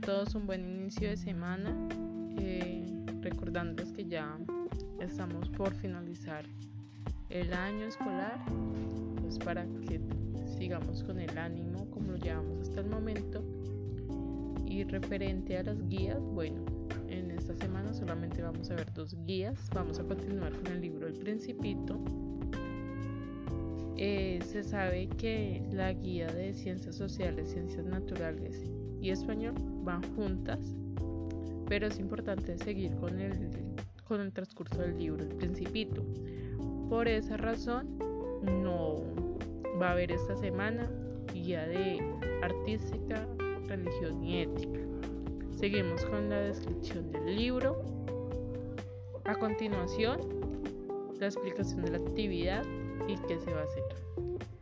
todos un buen inicio de semana. Eh, recordándoles que ya estamos por finalizar el año escolar, pues para que sigamos con el ánimo como lo llevamos hasta el momento. Y referente a las guías, bueno, en esta semana solamente vamos a ver dos guías. Vamos a continuar con el libro El Principito. Eh, se sabe que la guía de ciencias sociales, ciencias naturales y español van juntas, pero es importante seguir con el, con el transcurso del libro, el principito. Por esa razón, no va a haber esta semana guía de artística, religión y ética. Seguimos con la descripción del libro. A continuación, la explicación de la actividad y qué se va a hacer.